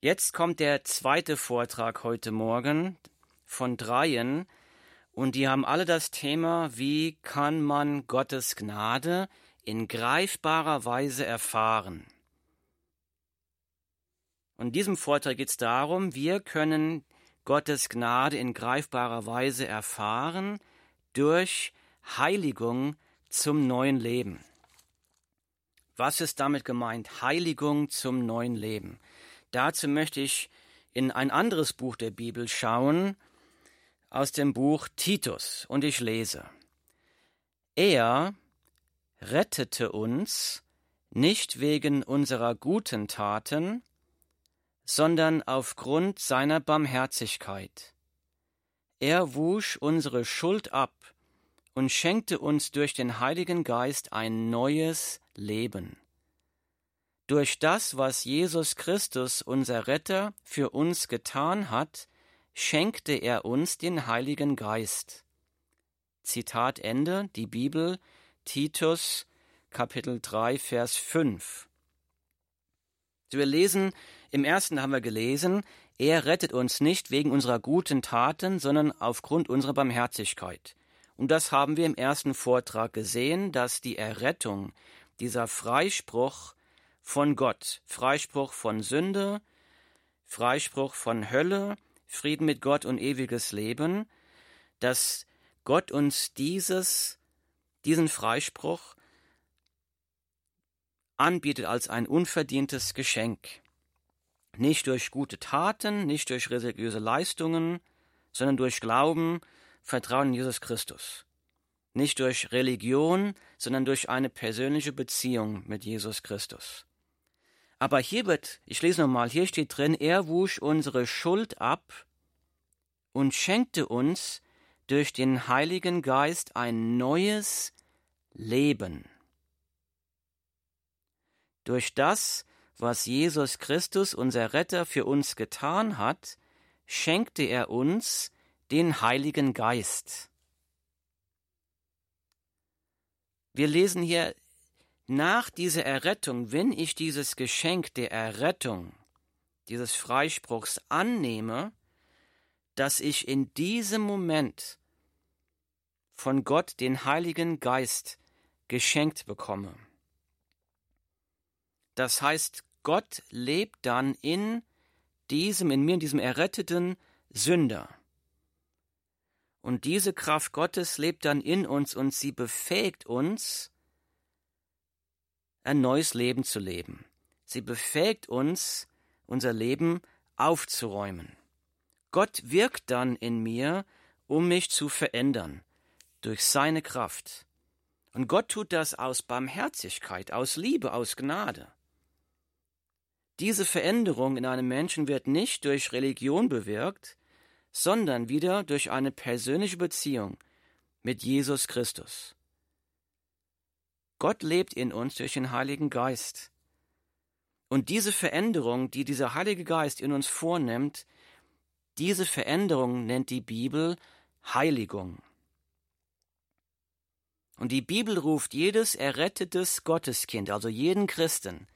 Jetzt kommt der zweite Vortrag heute Morgen von dreien und die haben alle das Thema, wie kann man Gottes Gnade in greifbarer Weise erfahren. Und in diesem Vortrag geht es darum, wir können Gottes Gnade in greifbarer Weise erfahren durch Heiligung zum neuen Leben. Was ist damit gemeint? Heiligung zum neuen Leben. Dazu möchte ich in ein anderes Buch der Bibel schauen, aus dem Buch Titus, und ich lese. Er rettete uns nicht wegen unserer guten Taten, sondern aufgrund seiner Barmherzigkeit. Er wusch unsere Schuld ab und schenkte uns durch den Heiligen Geist ein neues Leben. Durch das, was Jesus Christus, unser Retter, für uns getan hat, schenkte er uns den Heiligen Geist. Zitat Ende, die Bibel, Titus, Kapitel 3, Vers 5. Wir lesen, im ersten haben wir gelesen, er rettet uns nicht wegen unserer guten Taten, sondern aufgrund unserer Barmherzigkeit. Und das haben wir im ersten Vortrag gesehen, dass die Errettung, dieser Freispruch von Gott, Freispruch von Sünde, Freispruch von Hölle, Frieden mit Gott und ewiges Leben, dass Gott uns dieses, diesen Freispruch anbietet als ein unverdientes Geschenk. Nicht durch gute Taten, nicht durch religiöse Leistungen, sondern durch Glauben, Vertrauen in Jesus Christus. Nicht durch Religion, sondern durch eine persönliche Beziehung mit Jesus Christus. Aber hier wird, ich lese nochmal, hier steht drin, er wusch unsere Schuld ab und schenkte uns durch den Heiligen Geist ein neues Leben. Durch das, was Jesus Christus, unser Retter, für uns getan hat, schenkte er uns den Heiligen Geist. Wir lesen hier nach dieser Errettung, wenn ich dieses Geschenk der Errettung, dieses Freispruchs annehme, dass ich in diesem Moment von Gott den Heiligen Geist geschenkt bekomme. Das heißt, Gott lebt dann in diesem, in mir, in diesem erretteten Sünder. Und diese Kraft Gottes lebt dann in uns und sie befähigt uns, ein neues Leben zu leben. Sie befähigt uns, unser Leben aufzuräumen. Gott wirkt dann in mir, um mich zu verändern, durch seine Kraft. Und Gott tut das aus Barmherzigkeit, aus Liebe, aus Gnade. Diese Veränderung in einem Menschen wird nicht durch Religion bewirkt, sondern wieder durch eine persönliche Beziehung mit Jesus Christus. Gott lebt in uns durch den Heiligen Geist. Und diese Veränderung, die dieser Heilige Geist in uns vornimmt, diese Veränderung nennt die Bibel Heiligung. Und die Bibel ruft jedes errettetes Gotteskind, also jeden Christen,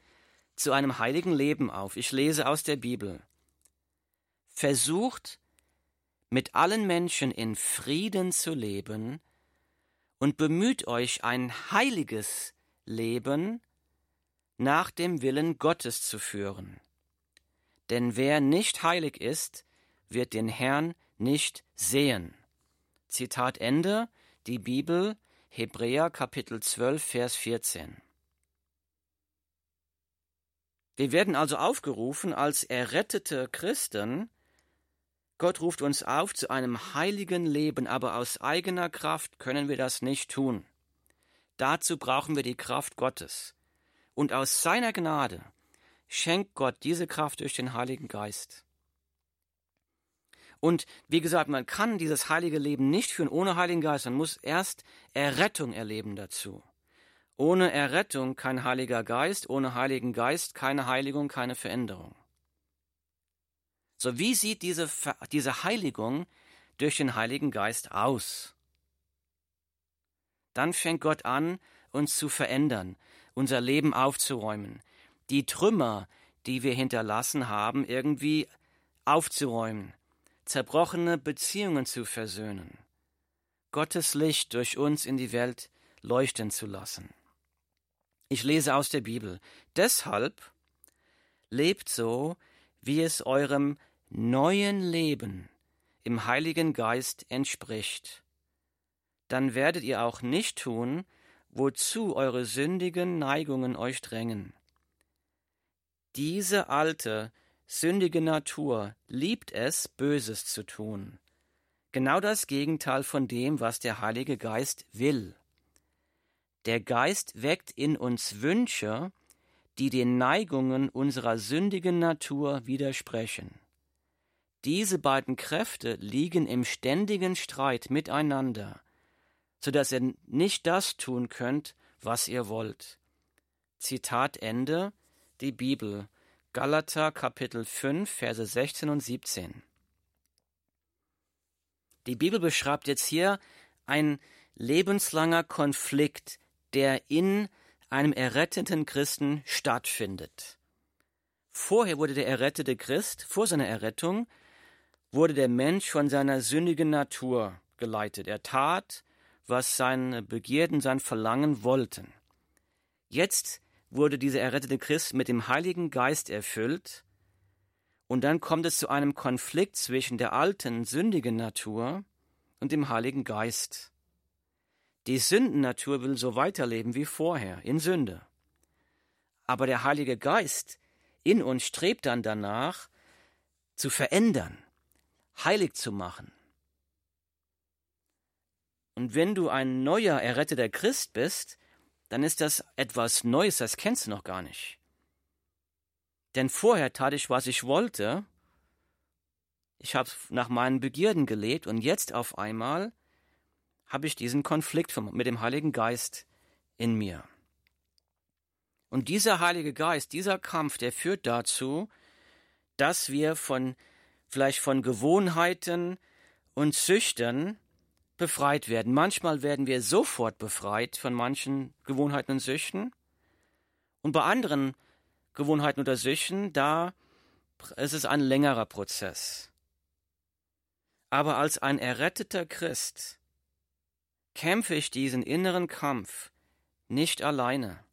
zu einem heiligen Leben auf. Ich lese aus der Bibel. Versucht, mit allen Menschen in Frieden zu leben und bemüht euch, ein heiliges Leben nach dem Willen Gottes zu führen. Denn wer nicht heilig ist, wird den Herrn nicht sehen. Zitat Ende, die Bibel, Hebräer Kapitel 12, Vers 14. Wir werden also aufgerufen als errettete Christen, Gott ruft uns auf zu einem heiligen Leben, aber aus eigener Kraft können wir das nicht tun. Dazu brauchen wir die Kraft Gottes. Und aus seiner Gnade schenkt Gott diese Kraft durch den Heiligen Geist. Und wie gesagt, man kann dieses heilige Leben nicht führen ohne Heiligen Geist. Man muss erst Errettung erleben dazu. Ohne Errettung kein Heiliger Geist, ohne Heiligen Geist keine Heiligung, keine Veränderung. So, wie sieht diese, diese Heiligung durch den Heiligen Geist aus? Dann fängt Gott an, uns zu verändern, unser Leben aufzuräumen. Die Trümmer, die wir hinterlassen haben, irgendwie aufzuräumen, zerbrochene Beziehungen zu versöhnen, Gottes Licht durch uns in die Welt leuchten zu lassen. Ich lese aus der Bibel. Deshalb lebt so, wie es eurem neuen Leben im Heiligen Geist entspricht. Dann werdet ihr auch nicht tun, wozu eure sündigen Neigungen euch drängen. Diese alte, sündige Natur liebt es, Böses zu tun. Genau das Gegenteil von dem, was der Heilige Geist will. Der Geist weckt in uns Wünsche, die den Neigungen unserer sündigen Natur widersprechen. Diese beiden Kräfte liegen im ständigen Streit miteinander, so dass ihr nicht das tun könnt, was ihr wollt. Zitat Ende, die Bibel, Galater Kapitel 5, Verse 16 und 17. Die Bibel beschreibt jetzt hier ein lebenslanger Konflikt, der in einem erretteten Christen stattfindet. Vorher wurde der errettete Christ, vor seiner Errettung, wurde der Mensch von seiner sündigen Natur geleitet. Er tat, was seine Begierden, sein Verlangen wollten. Jetzt wurde dieser errettete Christ mit dem Heiligen Geist erfüllt, und dann kommt es zu einem Konflikt zwischen der alten, sündigen Natur und dem Heiligen Geist. Die Sündennatur will so weiterleben wie vorher, in Sünde. Aber der Heilige Geist in uns strebt dann danach, zu verändern, heilig zu machen. Und wenn du ein neuer, erretteter Christ bist, dann ist das etwas Neues, das kennst du noch gar nicht. Denn vorher tat ich, was ich wollte, ich habe nach meinen Begierden gelebt und jetzt auf einmal habe ich diesen Konflikt mit dem Heiligen Geist in mir. Und dieser Heilige Geist, dieser Kampf, der führt dazu, dass wir von vielleicht von Gewohnheiten und Süchten befreit werden. Manchmal werden wir sofort befreit von manchen Gewohnheiten und Süchten. Und bei anderen Gewohnheiten oder Süchten, da ist es ein längerer Prozess. Aber als ein erretteter Christ kämpfe ich diesen inneren Kampf nicht alleine,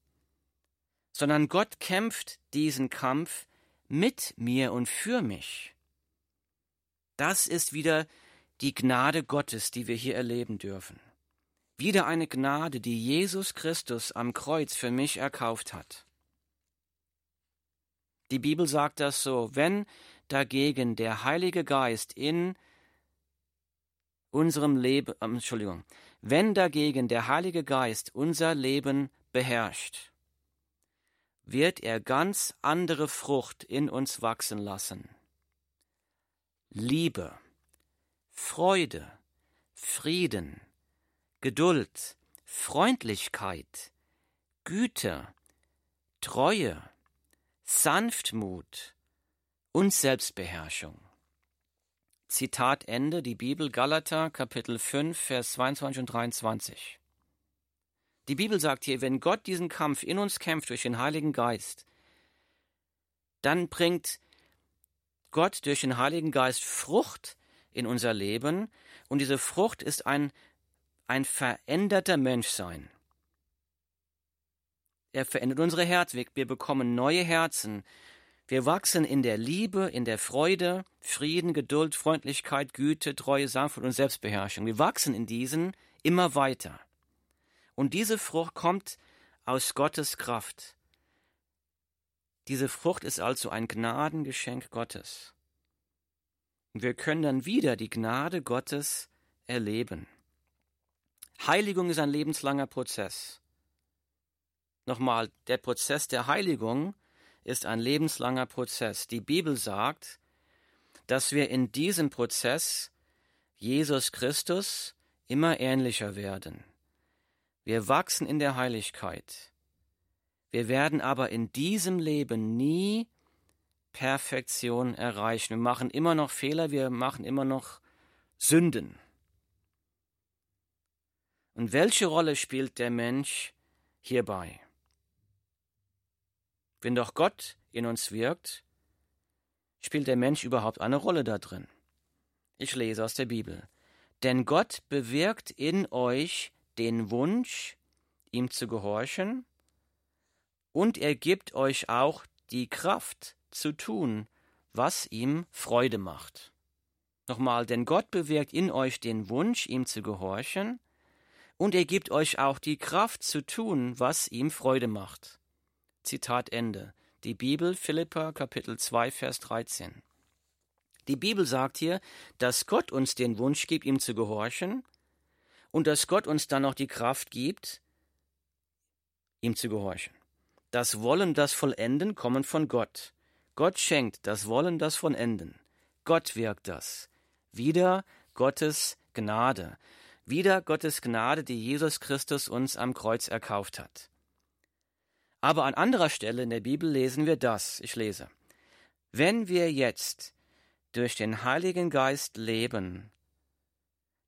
sondern Gott kämpft diesen Kampf mit mir und für mich. Das ist wieder die Gnade Gottes, die wir hier erleben dürfen. Wieder eine Gnade, die Jesus Christus am Kreuz für mich erkauft hat. Die Bibel sagt das so, wenn dagegen der Heilige Geist in unserem Leben, äh, Entschuldigung, wenn dagegen der Heilige Geist unser Leben beherrscht, wird er ganz andere Frucht in uns wachsen lassen. Liebe, Freude, Frieden, Geduld, Freundlichkeit, Güte, Treue, Sanftmut und Selbstbeherrschung. Zitat Ende, die Bibel Galater Kapitel 5, Vers 22 und 23. Die Bibel sagt hier, wenn Gott diesen Kampf in uns kämpft durch den Heiligen Geist, dann bringt Gott durch den Heiligen Geist Frucht in unser Leben und diese Frucht ist ein, ein veränderter Menschsein. Er verändert unsere Herzen, wir bekommen neue Herzen, wir wachsen in der Liebe, in der Freude, Frieden, Geduld, Freundlichkeit, Güte, Treue, Sanftmut und Selbstbeherrschung. Wir wachsen in diesen immer weiter. Und diese Frucht kommt aus Gottes Kraft. Diese Frucht ist also ein Gnadengeschenk Gottes. Wir können dann wieder die Gnade Gottes erleben. Heiligung ist ein lebenslanger Prozess. Nochmal, der Prozess der Heiligung ist ein lebenslanger Prozess. Die Bibel sagt, dass wir in diesem Prozess Jesus Christus immer ähnlicher werden. Wir wachsen in der Heiligkeit. Wir werden aber in diesem Leben nie Perfektion erreichen. Wir machen immer noch Fehler, wir machen immer noch Sünden. Und welche Rolle spielt der Mensch hierbei? Wenn doch Gott in uns wirkt, spielt der Mensch überhaupt eine Rolle da drin? Ich lese aus der Bibel. Denn Gott bewirkt in euch den Wunsch, ihm zu gehorchen, und er gibt euch auch die Kraft zu tun, was ihm Freude macht. Nochmal, denn Gott bewirkt in euch den Wunsch, ihm zu gehorchen, und er gibt euch auch die Kraft zu tun, was ihm Freude macht. Zitat Ende. Die Bibel, Philippa, Kapitel 2, Vers 13. Die Bibel sagt hier, dass Gott uns den Wunsch gibt, ihm zu gehorchen, und dass Gott uns dann noch die Kraft gibt, ihm zu gehorchen. Das Wollen, das Vollenden kommen von Gott. Gott schenkt das Wollen, das Vollenden. Gott wirkt das. Wieder Gottes Gnade. Wieder Gottes Gnade, die Jesus Christus uns am Kreuz erkauft hat. Aber an anderer Stelle in der Bibel lesen wir das. Ich lese. Wenn wir jetzt durch den Heiligen Geist leben,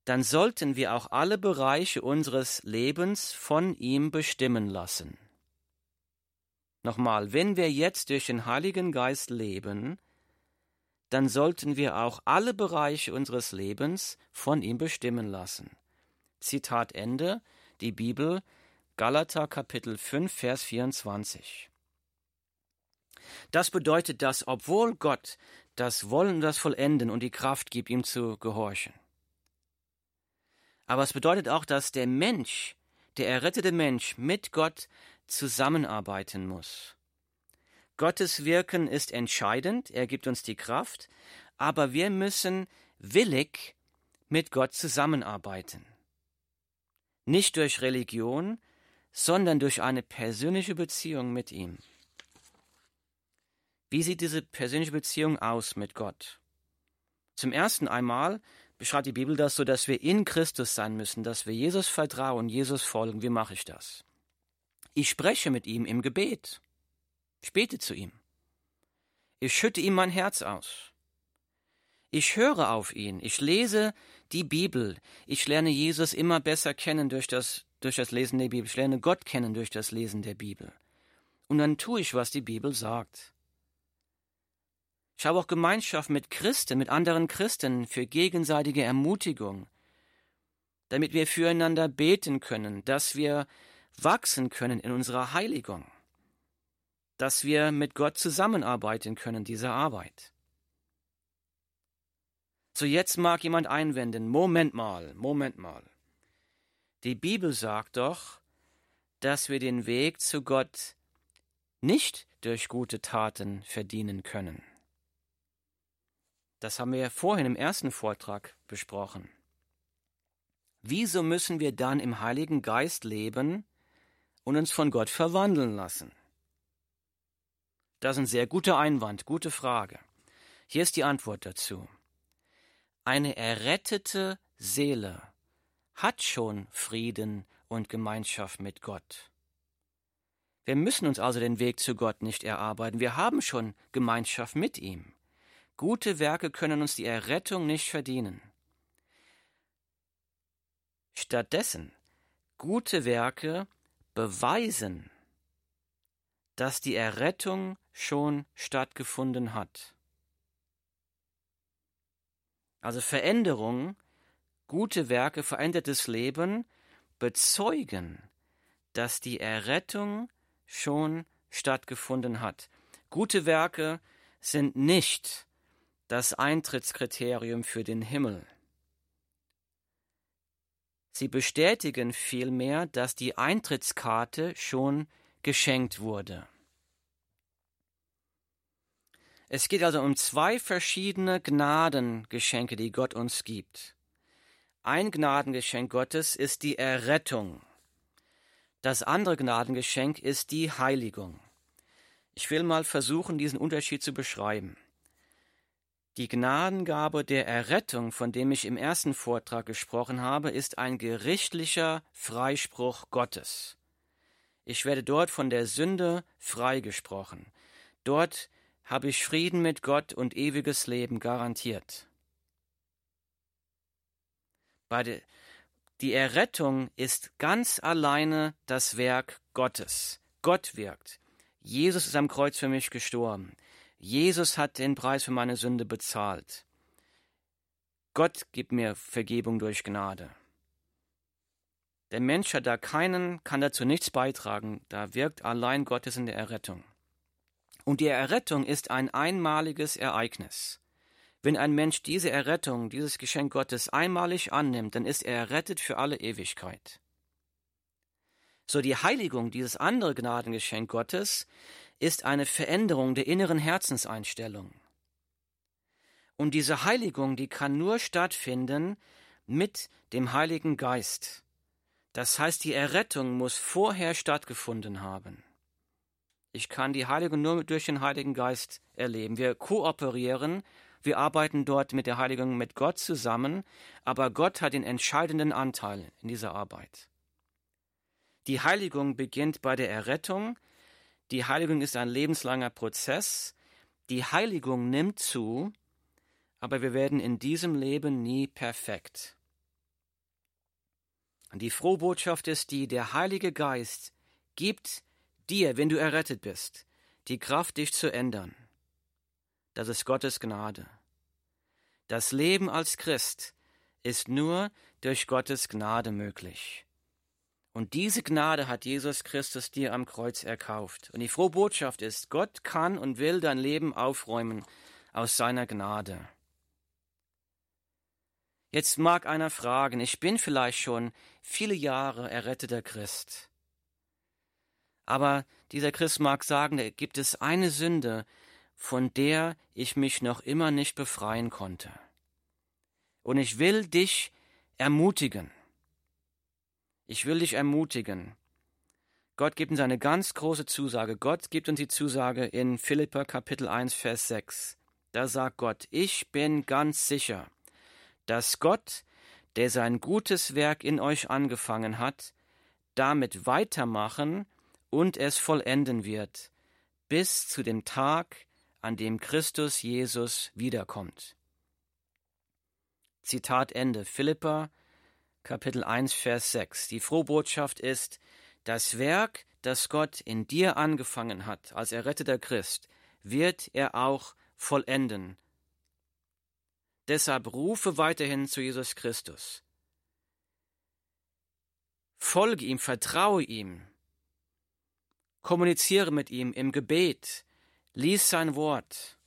dann sollten wir auch alle Bereiche unseres Lebens von ihm bestimmen lassen. Nochmal, wenn wir jetzt durch den Heiligen Geist leben, dann sollten wir auch alle Bereiche unseres Lebens von ihm bestimmen lassen. Zitat Ende, die Bibel, Galater Kapitel 5, Vers 24. Das bedeutet, dass obwohl Gott das Wollen, das Vollenden und die Kraft gibt, ihm zu gehorchen, aber es bedeutet auch, dass der Mensch, der errettete Mensch mit Gott zusammenarbeiten muss. Gottes Wirken ist entscheidend, er gibt uns die Kraft, aber wir müssen willig mit Gott zusammenarbeiten. Nicht durch Religion, sondern durch eine persönliche Beziehung mit ihm. Wie sieht diese persönliche Beziehung aus mit Gott? Zum ersten einmal beschreibt die Bibel das so, dass wir in Christus sein müssen, dass wir Jesus vertrauen, Jesus folgen. Wie mache ich das? Ich spreche mit ihm im Gebet. Ich bete zu ihm. Ich schütte ihm mein Herz aus. Ich höre auf ihn. Ich lese die Bibel. Ich lerne Jesus immer besser kennen durch das, durch das Lesen der Bibel. Ich lerne Gott kennen durch das Lesen der Bibel. Und dann tue ich, was die Bibel sagt. Ich habe auch Gemeinschaft mit Christen, mit anderen Christen für gegenseitige Ermutigung, damit wir füreinander beten können, dass wir wachsen können in unserer Heiligung, dass wir mit Gott zusammenarbeiten können, diese Arbeit. So jetzt mag jemand einwenden, Moment mal, Moment mal. Die Bibel sagt doch, dass wir den Weg zu Gott nicht durch gute Taten verdienen können. Das haben wir ja vorhin im ersten Vortrag besprochen. Wieso müssen wir dann im Heiligen Geist leben und uns von Gott verwandeln lassen? Das ist ein sehr guter Einwand, gute Frage. Hier ist die Antwort dazu. Eine errettete Seele hat schon Frieden und Gemeinschaft mit Gott. Wir müssen uns also den Weg zu Gott nicht erarbeiten, wir haben schon Gemeinschaft mit ihm. Gute Werke können uns die Errettung nicht verdienen. Stattdessen, gute Werke beweisen, dass die Errettung schon stattgefunden hat. Also Veränderung, gute Werke, verändertes Leben bezeugen, dass die Errettung schon stattgefunden hat. Gute Werke sind nicht das Eintrittskriterium für den Himmel. Sie bestätigen vielmehr, dass die Eintrittskarte schon geschenkt wurde. Es geht also um zwei verschiedene Gnadengeschenke, die Gott uns gibt. Ein Gnadengeschenk Gottes ist die Errettung. Das andere Gnadengeschenk ist die Heiligung. Ich will mal versuchen, diesen Unterschied zu beschreiben. Die Gnadengabe der Errettung, von dem ich im ersten Vortrag gesprochen habe, ist ein gerichtlicher Freispruch Gottes. Ich werde dort von der Sünde freigesprochen. Dort habe ich Frieden mit Gott und ewiges Leben garantiert. Die Errettung ist ganz alleine das Werk Gottes. Gott wirkt. Jesus ist am Kreuz für mich gestorben. Jesus hat den Preis für meine Sünde bezahlt. Gott gibt mir Vergebung durch Gnade. Der Mensch hat da keinen, kann dazu nichts beitragen, da wirkt allein Gottes in der Errettung. Und die Errettung ist ein einmaliges Ereignis. Wenn ein Mensch diese Errettung, dieses Geschenk Gottes einmalig annimmt, dann ist er errettet für alle Ewigkeit. So die Heiligung, dieses andere Gnadengeschenk Gottes, ist eine Veränderung der inneren Herzenseinstellung. Und diese Heiligung, die kann nur stattfinden mit dem Heiligen Geist. Das heißt, die Errettung muss vorher stattgefunden haben. Ich kann die Heiligung nur durch den Heiligen Geist erleben. Wir kooperieren, wir arbeiten dort mit der Heiligung mit Gott zusammen, aber Gott hat den entscheidenden Anteil in dieser Arbeit. Die Heiligung beginnt bei der Errettung. Die Heiligung ist ein lebenslanger Prozess. Die Heiligung nimmt zu, aber wir werden in diesem Leben nie perfekt. Und die frohe Botschaft ist die, der Heilige Geist gibt dir, wenn du errettet bist, die Kraft, dich zu ändern. Das ist Gottes Gnade. Das Leben als Christ ist nur durch Gottes Gnade möglich. Und diese Gnade hat Jesus Christus dir am Kreuz erkauft. Und die frohe Botschaft ist, Gott kann und will dein Leben aufräumen aus seiner Gnade. Jetzt mag einer fragen, ich bin vielleicht schon viele Jahre erretteter Christ. Aber dieser Christ mag sagen, da gibt es eine Sünde, von der ich mich noch immer nicht befreien konnte. Und ich will dich ermutigen. Ich will dich ermutigen. Gott gibt uns eine ganz große Zusage. Gott gibt uns die Zusage in Philippa Kapitel 1, Vers 6. Da sagt Gott, ich bin ganz sicher, dass Gott, der sein gutes Werk in euch angefangen hat, damit weitermachen und es vollenden wird, bis zu dem Tag, an dem Christus Jesus wiederkommt. Zitat Ende. Philippa, Kapitel 1, Vers 6. Die Frohbotschaft ist, das Werk, das Gott in dir angefangen hat, als erretteter Christ, wird er auch vollenden. Deshalb rufe weiterhin zu Jesus Christus. Folge ihm, vertraue ihm, kommuniziere mit ihm im Gebet, lies sein Wort.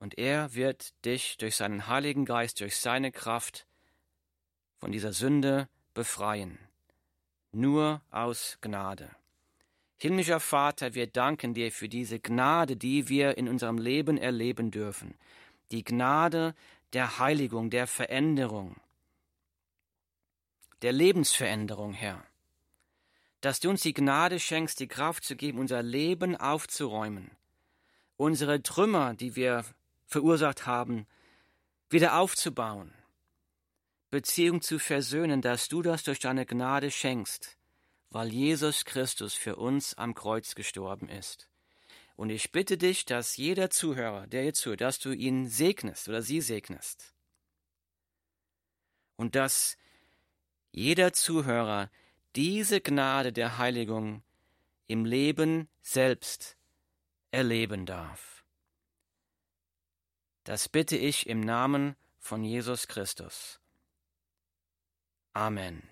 Und er wird dich durch seinen Heiligen Geist, durch seine Kraft von dieser Sünde befreien. Nur aus Gnade. Himmlischer Vater, wir danken dir für diese Gnade, die wir in unserem Leben erleben dürfen die Gnade der Heiligung, der Veränderung, der Lebensveränderung, Herr. Dass du uns die Gnade schenkst, die Kraft zu geben, unser Leben aufzuräumen, unsere Trümmer, die wir verursacht haben, wieder aufzubauen, Beziehung zu versöhnen, dass du das durch deine Gnade schenkst, weil Jesus Christus für uns am Kreuz gestorben ist. Und ich bitte dich, dass jeder Zuhörer, der jetzt zuhört, dass du ihn segnest oder sie segnest. Und dass jeder Zuhörer diese Gnade der Heiligung im Leben selbst erleben darf. Das bitte ich im Namen von Jesus Christus. Amen.